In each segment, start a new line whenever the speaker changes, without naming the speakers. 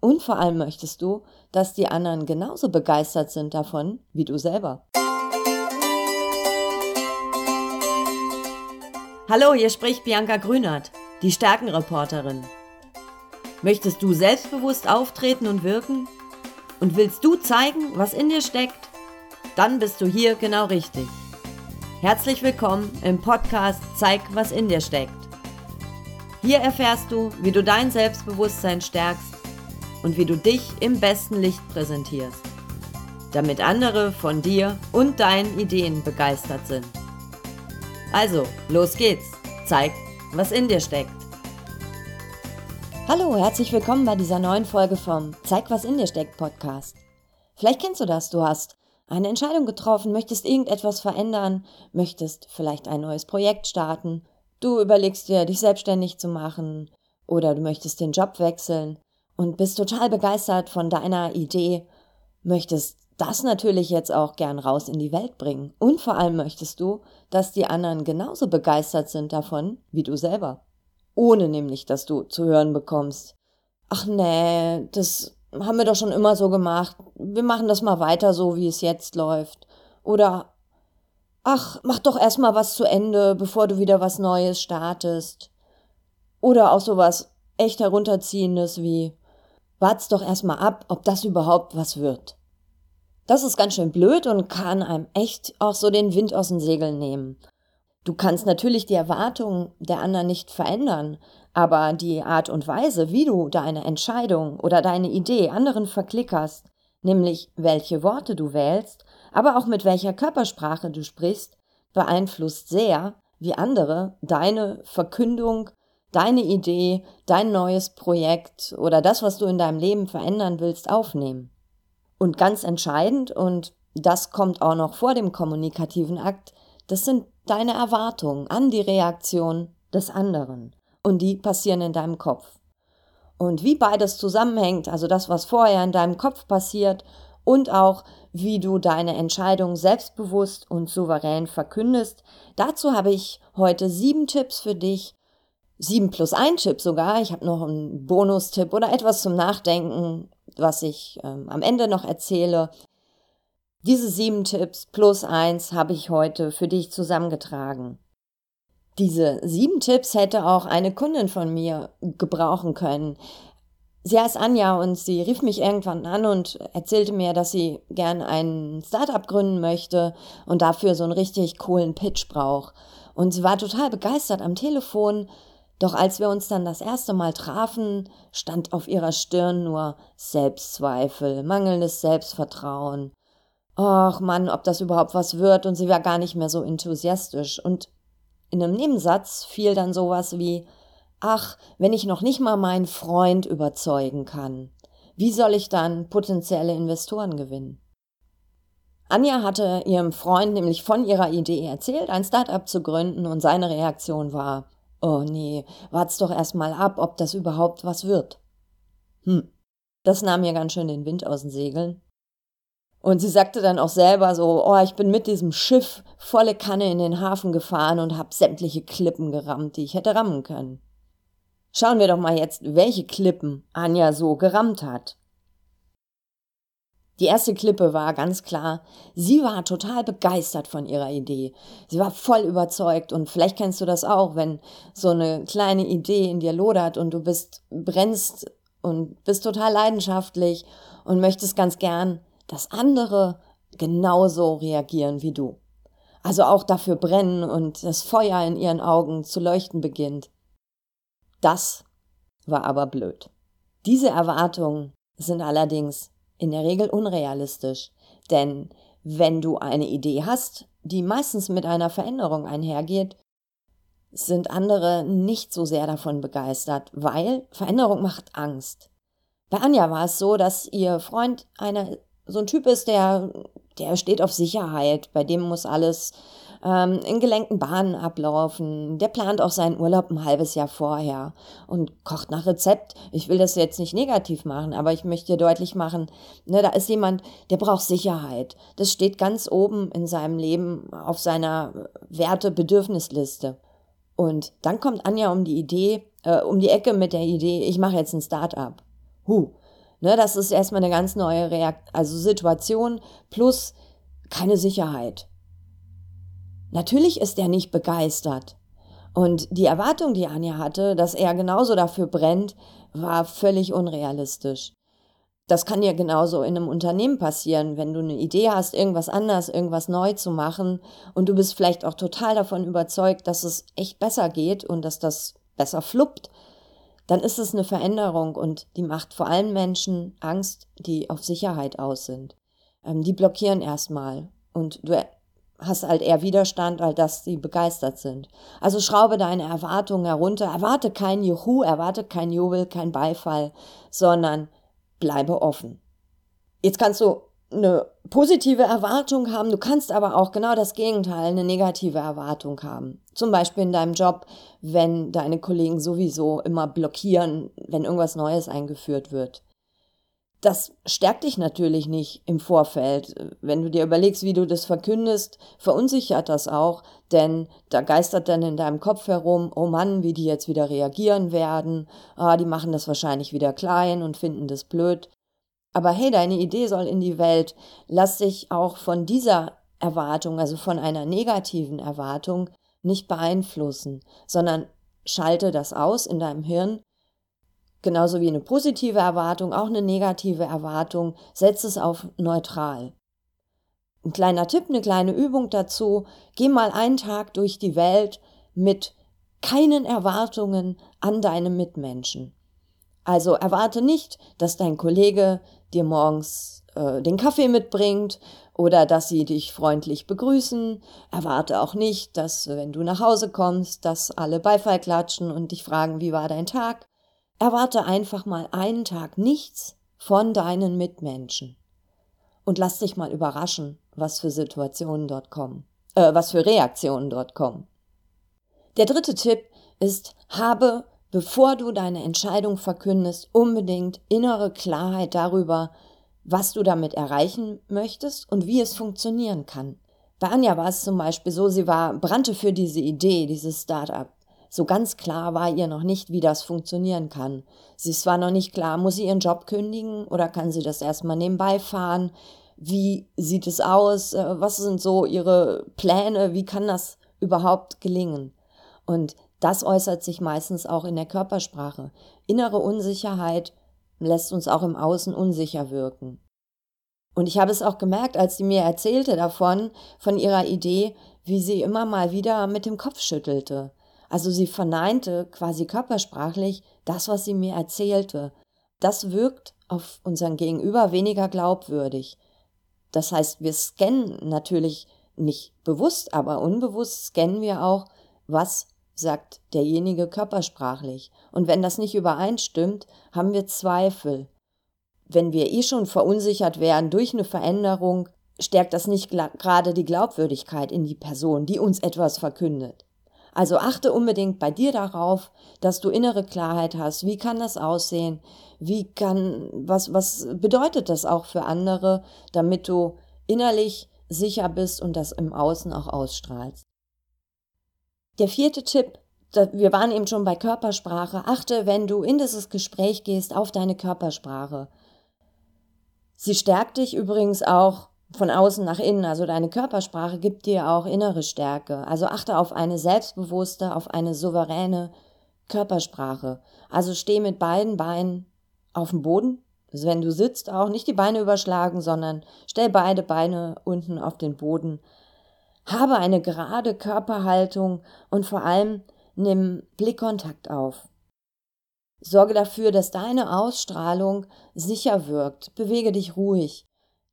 Und vor allem möchtest du, dass die anderen genauso begeistert sind davon wie du selber. Hallo, hier spricht Bianca Grünert, die Stärkenreporterin. Möchtest du selbstbewusst auftreten und wirken? Und willst du zeigen, was in dir steckt? Dann bist du hier genau richtig. Herzlich willkommen im Podcast Zeig, was in dir steckt. Hier erfährst du, wie du dein Selbstbewusstsein stärkst und wie du dich im besten Licht präsentierst, damit andere von dir und deinen Ideen begeistert sind. Also, los geht's. Zeig, was in dir steckt. Hallo, herzlich willkommen bei dieser neuen Folge vom Zeig, was in dir steckt Podcast. Vielleicht kennst du das, du hast eine Entscheidung getroffen, möchtest irgendetwas verändern, möchtest vielleicht ein neues Projekt starten, du überlegst dir, dich selbstständig zu machen oder du möchtest den Job wechseln und bist total begeistert von deiner Idee, möchtest das natürlich jetzt auch gern raus in die Welt bringen. Und vor allem möchtest du, dass die anderen genauso begeistert sind davon wie du selber. Ohne nämlich, dass du zu hören bekommst, ach nee, das haben wir doch schon immer so gemacht. Wir machen das mal weiter so, wie es jetzt läuft. Oder ach, mach doch erstmal was zu Ende, bevor du wieder was Neues startest. Oder auch sowas echt herunterziehendes wie wart's doch erstmal ab, ob das überhaupt was wird. Das ist ganz schön blöd und kann einem echt auch so den Wind aus den Segeln nehmen. Du kannst natürlich die Erwartungen der anderen nicht verändern, aber die Art und Weise, wie du deine Entscheidung oder deine Idee anderen verklickerst, nämlich welche Worte du wählst, aber auch mit welcher Körpersprache du sprichst, beeinflusst sehr, wie andere deine Verkündung deine Idee, dein neues Projekt oder das, was du in deinem Leben verändern willst, aufnehmen. Und ganz entscheidend, und das kommt auch noch vor dem kommunikativen Akt, das sind deine Erwartungen an die Reaktion des anderen. Und die passieren in deinem Kopf. Und wie beides zusammenhängt, also das, was vorher in deinem Kopf passiert und auch wie du deine Entscheidung selbstbewusst und souverän verkündest, dazu habe ich heute sieben Tipps für dich, 7 plus 1 Chip sogar. Ich habe noch einen Bonustipp oder etwas zum Nachdenken, was ich ähm, am Ende noch erzähle. Diese sieben Tipps plus eins habe ich heute für dich zusammengetragen. Diese sieben Tipps hätte auch eine Kundin von mir gebrauchen können. Sie heißt Anja und sie rief mich irgendwann an und erzählte mir, dass sie gern ein Startup gründen möchte und dafür so einen richtig coolen Pitch braucht. Und sie war total begeistert am Telefon, doch als wir uns dann das erste Mal trafen, stand auf ihrer Stirn nur Selbstzweifel, mangelndes Selbstvertrauen. Och Mann, ob das überhaupt was wird, und sie war gar nicht mehr so enthusiastisch. Und in einem Nebensatz fiel dann sowas wie Ach, wenn ich noch nicht mal meinen Freund überzeugen kann, wie soll ich dann potenzielle Investoren gewinnen? Anja hatte ihrem Freund nämlich von ihrer Idee erzählt, ein Startup zu gründen, und seine Reaktion war Oh nee, wart's doch erst mal ab, ob das überhaupt was wird. Hm, das nahm mir ganz schön den Wind aus den Segeln. Und sie sagte dann auch selber so, oh, ich bin mit diesem Schiff volle Kanne in den Hafen gefahren und hab sämtliche Klippen gerammt, die ich hätte rammen können. Schauen wir doch mal jetzt, welche Klippen Anja so gerammt hat. Die erste Klippe war ganz klar, sie war total begeistert von ihrer Idee. Sie war voll überzeugt und vielleicht kennst du das auch, wenn so eine kleine Idee in dir lodert und du bist, brennst und bist total leidenschaftlich und möchtest ganz gern, dass andere genauso reagieren wie du. Also auch dafür brennen und das Feuer in ihren Augen zu leuchten beginnt. Das war aber blöd. Diese Erwartungen sind allerdings in der Regel unrealistisch. Denn wenn du eine Idee hast, die meistens mit einer Veränderung einhergeht, sind andere nicht so sehr davon begeistert, weil Veränderung macht Angst. Bei Anja war es so, dass ihr Freund einer, so ein Typ ist, der, der steht auf Sicherheit, bei dem muss alles ähm, in gelenkten Bahnen ablaufen. Der plant auch seinen Urlaub ein halbes Jahr vorher und kocht nach Rezept. Ich will das jetzt nicht negativ machen, aber ich möchte deutlich machen, ne, da ist jemand, der braucht Sicherheit. Das steht ganz oben in seinem Leben auf seiner Werte-Bedürfnisliste. Und dann kommt Anja um die Idee, äh, um die Ecke mit der Idee, ich mache jetzt ein Start-up. Huh, Ne, das ist erstmal eine ganz neue Reakt also Situation plus keine Sicherheit. Natürlich ist er nicht begeistert. Und die Erwartung, die Anja hatte, dass er genauso dafür brennt, war völlig unrealistisch. Das kann ja genauso in einem Unternehmen passieren, wenn du eine Idee hast, irgendwas anders, irgendwas neu zu machen und du bist vielleicht auch total davon überzeugt, dass es echt besser geht und dass das besser fluppt, dann ist es eine Veränderung und die macht vor allem Menschen Angst, die auf Sicherheit aus sind. Ähm, die blockieren erstmal und du hast halt eher Widerstand, als dass sie begeistert sind. Also schraube deine Erwartungen herunter, erwarte kein Juhu, erwarte kein Jubel, kein Beifall, sondern bleibe offen. Jetzt kannst du eine positive Erwartung haben, du kannst aber auch genau das Gegenteil, eine negative Erwartung haben. Zum Beispiel in deinem Job, wenn deine Kollegen sowieso immer blockieren, wenn irgendwas Neues eingeführt wird. Das stärkt dich natürlich nicht im Vorfeld. Wenn du dir überlegst, wie du das verkündest, verunsichert das auch, denn da geistert dann in deinem Kopf herum, oh Mann, wie die jetzt wieder reagieren werden, ah, die machen das wahrscheinlich wieder klein und finden das blöd. Aber hey, deine Idee soll in die Welt. Lass dich auch von dieser Erwartung, also von einer negativen Erwartung, nicht beeinflussen, sondern schalte das aus in deinem Hirn Genauso wie eine positive Erwartung, auch eine negative Erwartung, setz es auf neutral. Ein kleiner Tipp, eine kleine Übung dazu, geh mal einen Tag durch die Welt mit keinen Erwartungen an deine Mitmenschen. Also erwarte nicht, dass dein Kollege dir morgens äh, den Kaffee mitbringt oder dass sie dich freundlich begrüßen. Erwarte auch nicht, dass wenn du nach Hause kommst, dass alle Beifall klatschen und dich fragen, wie war dein Tag. Erwarte einfach mal einen Tag nichts von deinen Mitmenschen und lass dich mal überraschen, was für Situationen dort kommen, äh, was für Reaktionen dort kommen. Der dritte Tipp ist, habe, bevor du deine Entscheidung verkündest, unbedingt innere Klarheit darüber, was du damit erreichen möchtest und wie es funktionieren kann. Bei Anja war es zum Beispiel so, sie war, brannte für diese Idee, dieses Startup. So ganz klar war ihr noch nicht, wie das funktionieren kann. Sie ist zwar noch nicht klar, muss sie ihren Job kündigen oder kann sie das erstmal nebenbei fahren? Wie sieht es aus? Äh, was sind so ihre Pläne? Wie kann das überhaupt gelingen? Und das äußert sich meistens auch in der Körpersprache. Innere Unsicherheit lässt uns auch im Außen unsicher wirken. Und ich habe es auch gemerkt, als sie mir erzählte davon, von ihrer Idee, wie sie immer mal wieder mit dem Kopf schüttelte. Also sie verneinte quasi körpersprachlich das, was sie mir erzählte. Das wirkt auf unseren Gegenüber weniger glaubwürdig. Das heißt, wir scannen natürlich nicht bewusst, aber unbewusst scannen wir auch, was sagt derjenige körpersprachlich. Und wenn das nicht übereinstimmt, haben wir Zweifel. Wenn wir eh schon verunsichert werden durch eine Veränderung, stärkt das nicht gerade die Glaubwürdigkeit in die Person, die uns etwas verkündet. Also achte unbedingt bei dir darauf, dass du innere Klarheit hast. Wie kann das aussehen? Wie kann, was, was bedeutet das auch für andere, damit du innerlich sicher bist und das im Außen auch ausstrahlst? Der vierte Tipp, wir waren eben schon bei Körpersprache. Achte, wenn du in dieses Gespräch gehst, auf deine Körpersprache. Sie stärkt dich übrigens auch von außen nach innen, also deine Körpersprache gibt dir auch innere Stärke. Also achte auf eine selbstbewusste, auf eine souveräne Körpersprache. Also steh mit beiden Beinen auf dem Boden. Also wenn du sitzt, auch nicht die Beine überschlagen, sondern stell beide Beine unten auf den Boden. Habe eine gerade Körperhaltung und vor allem nimm Blickkontakt auf. Sorge dafür, dass deine Ausstrahlung sicher wirkt. Bewege dich ruhig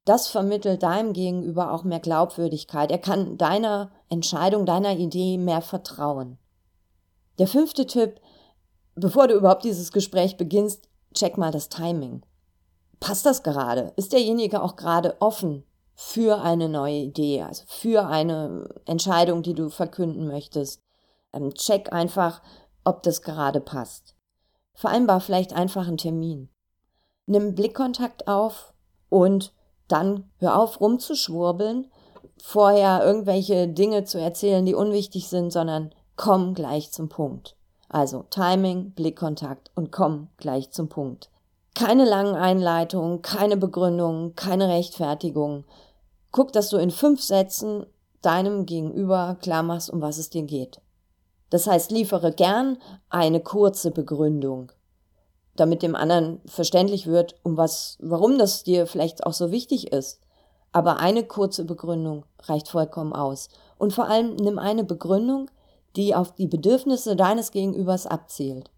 das vermittelt deinem Gegenüber auch mehr Glaubwürdigkeit. Er kann deiner Entscheidung, deiner Idee mehr vertrauen. Der fünfte Tipp, bevor du überhaupt dieses Gespräch beginnst, check mal das Timing. Passt das gerade? Ist derjenige auch gerade offen für eine neue Idee, also für eine Entscheidung, die du verkünden möchtest? Ähm, check einfach, ob das gerade passt. Vereinbar vielleicht einfach einen Termin. Nimm Blickkontakt auf und dann hör auf rumzuschwurbeln, vorher irgendwelche Dinge zu erzählen, die unwichtig sind, sondern komm gleich zum Punkt. Also Timing, Blickkontakt und komm gleich zum Punkt. Keine langen Einleitungen, keine Begründungen, keine Rechtfertigung. Guck, dass du in fünf Sätzen deinem Gegenüber klar machst, um was es dir geht. Das heißt, liefere gern eine kurze Begründung, damit dem anderen verständlich wird, um was, warum das dir vielleicht auch so wichtig ist. Aber eine kurze Begründung reicht vollkommen aus. Und vor allem nimm eine Begründung, die auf die Bedürfnisse deines Gegenübers abzielt.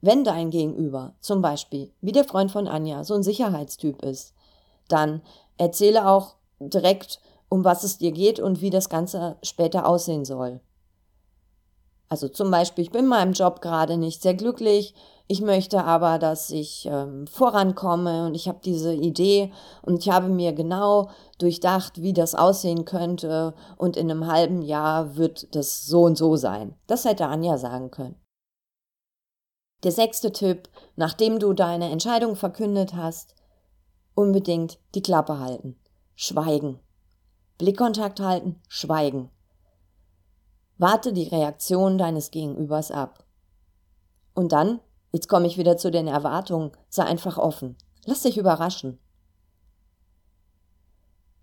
Wenn dein Gegenüber, zum Beispiel, wie der Freund von Anja, so ein Sicherheitstyp ist, dann erzähle auch direkt, um was es dir geht und wie das Ganze später aussehen soll. Also zum Beispiel, ich bin in meinem Job gerade nicht sehr glücklich, ich möchte aber, dass ich ähm, vorankomme und ich habe diese Idee und ich habe mir genau durchdacht, wie das aussehen könnte und in einem halben Jahr wird das so und so sein. Das hätte Anja sagen können. Der sechste Tipp, nachdem du deine Entscheidung verkündet hast, unbedingt die Klappe halten. Schweigen. Blickkontakt halten, schweigen. Warte die Reaktion deines Gegenübers ab. Und dann, jetzt komme ich wieder zu den Erwartungen, sei einfach offen. Lass dich überraschen.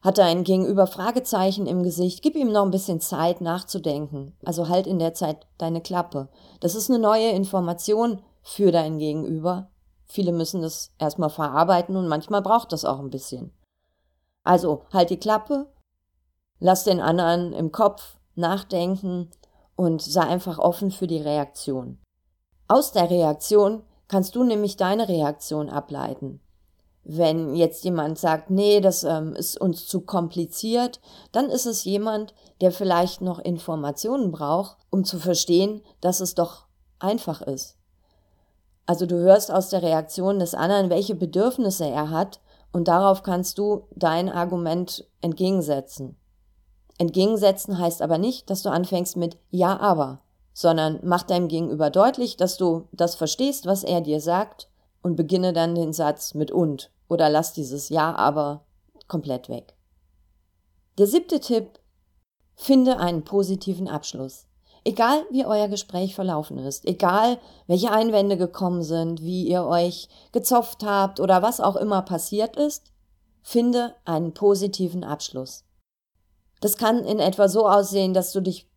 Hat er ein Gegenüber Fragezeichen im Gesicht, gib ihm noch ein bisschen Zeit nachzudenken. Also halt in der Zeit deine Klappe. Das ist eine neue Information für dein Gegenüber. Viele müssen das erstmal verarbeiten und manchmal braucht das auch ein bisschen. Also halt die Klappe, lass den anderen im Kopf nachdenken und sei einfach offen für die Reaktion. Aus der Reaktion kannst du nämlich deine Reaktion ableiten. Wenn jetzt jemand sagt, nee, das ähm, ist uns zu kompliziert, dann ist es jemand, der vielleicht noch Informationen braucht, um zu verstehen, dass es doch einfach ist. Also du hörst aus der Reaktion des anderen, welche Bedürfnisse er hat, und darauf kannst du dein Argument entgegensetzen. Entgegensetzen heißt aber nicht, dass du anfängst mit Ja, aber, sondern mach deinem Gegenüber deutlich, dass du das verstehst, was er dir sagt und beginne dann den Satz mit und oder lass dieses Ja, aber komplett weg. Der siebte Tipp, finde einen positiven Abschluss. Egal wie euer Gespräch verlaufen ist, egal welche Einwände gekommen sind, wie ihr euch gezopft habt oder was auch immer passiert ist, finde einen positiven Abschluss. Das kann in etwa so aussehen, dass du dich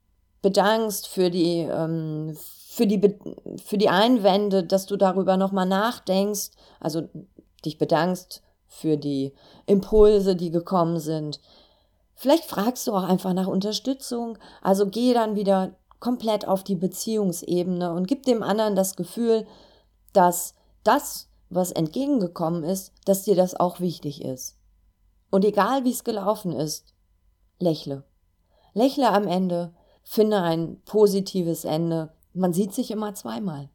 bedankst für die, ähm, für die, für die Einwände, dass du darüber nochmal nachdenkst, also dich bedankst für die Impulse, die gekommen sind. Vielleicht fragst du auch einfach nach Unterstützung, also geh dann wieder komplett auf die Beziehungsebene und gib dem anderen das Gefühl, dass das, was entgegengekommen ist, dass dir das auch wichtig ist. Und egal wie es gelaufen ist, lächle. Lächle am Ende, finde ein positives Ende. Man sieht sich immer zweimal.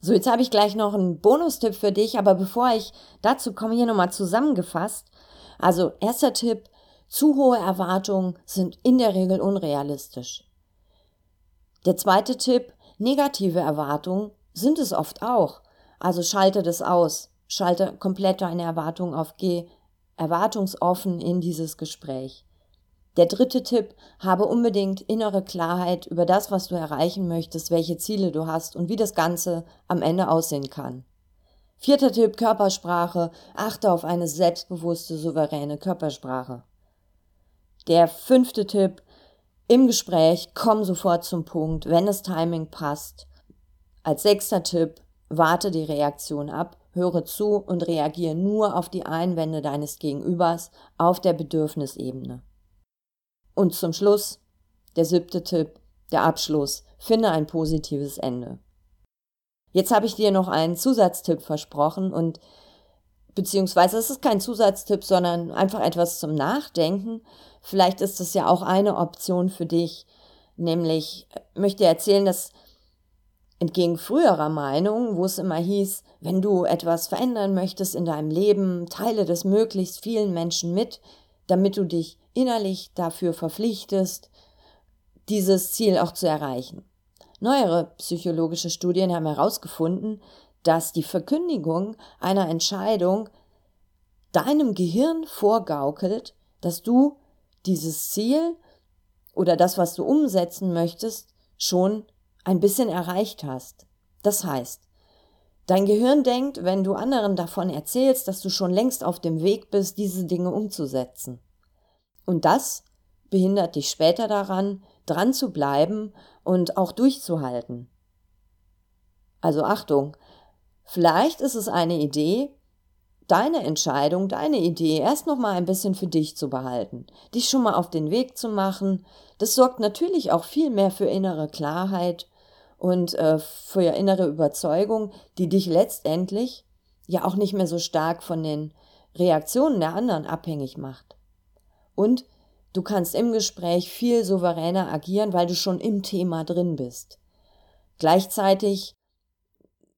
So, jetzt habe ich gleich noch einen Bonustipp für dich, aber bevor ich dazu komme, hier nochmal zusammengefasst. Also, erster Tipp, zu hohe Erwartungen sind in der Regel unrealistisch. Der zweite Tipp, negative Erwartungen sind es oft auch. Also schalte das aus. Schalte komplett deine Erwartungen auf G erwartungsoffen in dieses Gespräch. Der dritte Tipp, habe unbedingt innere Klarheit über das, was du erreichen möchtest, welche Ziele du hast und wie das Ganze am Ende aussehen kann. Vierter Tipp, Körpersprache, achte auf eine selbstbewusste, souveräne Körpersprache. Der fünfte Tipp, im Gespräch komm sofort zum Punkt, wenn das Timing passt. Als sechster Tipp, warte die Reaktion ab höre zu und reagiere nur auf die Einwände deines Gegenübers auf der Bedürfnisebene. Und zum Schluss, der siebte Tipp, der Abschluss, finde ein positives Ende. Jetzt habe ich dir noch einen Zusatztipp versprochen und beziehungsweise es ist kein Zusatztipp, sondern einfach etwas zum Nachdenken. Vielleicht ist es ja auch eine Option für dich, nämlich möchte erzählen, dass Entgegen früherer Meinung, wo es immer hieß, wenn du etwas verändern möchtest in deinem Leben, teile das möglichst vielen Menschen mit, damit du dich innerlich dafür verpflichtest, dieses Ziel auch zu erreichen. Neuere psychologische Studien haben herausgefunden, dass die Verkündigung einer Entscheidung deinem Gehirn vorgaukelt, dass du dieses Ziel oder das, was du umsetzen möchtest, schon ein bisschen erreicht hast. Das heißt, Dein Gehirn denkt, wenn du anderen davon erzählst, dass du schon längst auf dem Weg bist, diese Dinge umzusetzen. Und das behindert dich später daran, dran zu bleiben und auch durchzuhalten. Also Achtung, vielleicht ist es eine Idee, deine Entscheidung, deine Idee erst noch mal ein bisschen für dich zu behalten, dich schon mal auf den Weg zu machen. Das sorgt natürlich auch viel mehr für innere Klarheit und äh, für innere Überzeugung, die dich letztendlich ja auch nicht mehr so stark von den Reaktionen der anderen abhängig macht. Und du kannst im Gespräch viel souveräner agieren, weil du schon im Thema drin bist. Gleichzeitig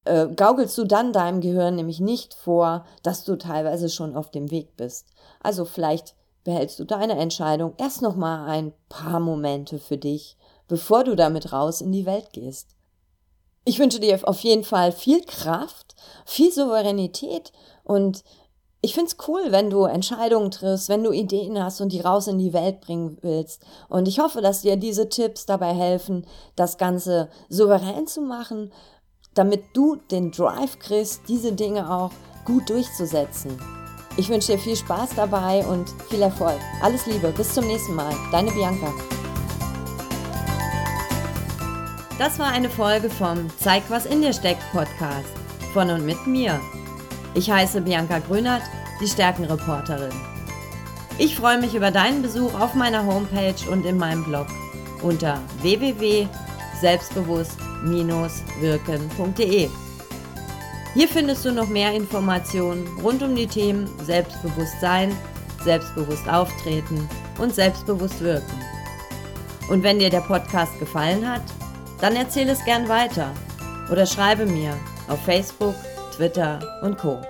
äh, gaukelst du dann deinem Gehirn nämlich nicht vor, dass du teilweise schon auf dem Weg bist. Also vielleicht behältst du deine Entscheidung erst noch mal ein paar Momente für dich, bevor du damit raus in die Welt gehst. Ich wünsche dir auf jeden Fall viel Kraft, viel Souveränität und ich find's cool, wenn du Entscheidungen triffst, wenn du Ideen hast und die raus in die Welt bringen willst. Und ich hoffe, dass dir diese Tipps dabei helfen, das Ganze souverän zu machen, damit du den Drive kriegst, diese Dinge auch gut durchzusetzen. Ich wünsche dir viel Spaß dabei und viel Erfolg. Alles Liebe, bis zum nächsten Mal. Deine Bianca. Das war eine Folge vom Zeig, was in dir steckt Podcast von und mit mir. Ich heiße Bianca Grünert, die Stärkenreporterin. Ich freue mich über deinen Besuch auf meiner Homepage und in meinem Blog unter www.selbstbewusst-wirken.de. Hier findest du noch mehr Informationen rund um die Themen Selbstbewusstsein, selbstbewusst auftreten und selbstbewusst wirken. Und wenn dir der Podcast gefallen hat, dann erzähle es gern weiter oder schreibe mir auf Facebook, Twitter und Co.